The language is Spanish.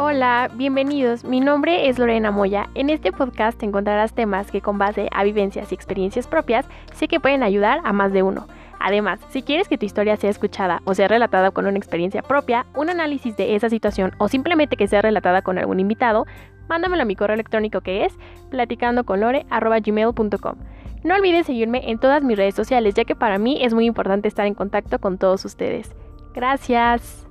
Hola, bienvenidos. Mi nombre es Lorena Moya. En este podcast encontrarás temas que con base a vivencias y experiencias propias sé que pueden ayudar a más de uno. Además, si quieres que tu historia sea escuchada o sea relatada con una experiencia propia, un análisis de esa situación o simplemente que sea relatada con algún invitado, mándamelo a mi correo electrónico que es platicandoconlore.gmail.com. No olvides seguirme en todas mis redes sociales ya que para mí es muy importante estar en contacto con todos ustedes. Gracias.